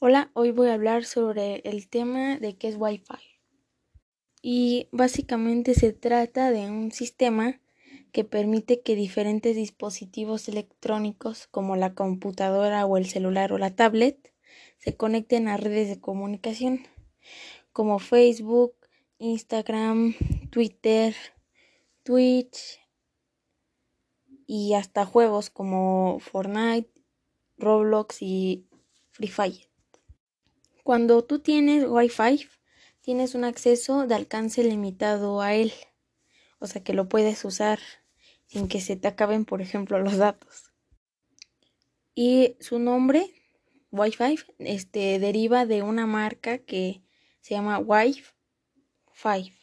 Hola, hoy voy a hablar sobre el tema de qué es Wi-Fi. Y básicamente se trata de un sistema que permite que diferentes dispositivos electrónicos como la computadora o el celular o la tablet se conecten a redes de comunicación como Facebook, Instagram, Twitter, Twitch y hasta juegos como Fortnite, Roblox y Free Fire. Cuando tú tienes Wi-Fi, tienes un acceso de alcance limitado a él. O sea que lo puedes usar sin que se te acaben, por ejemplo, los datos. Y su nombre, Wi-Fi, este, deriva de una marca que se llama Wi-Fi.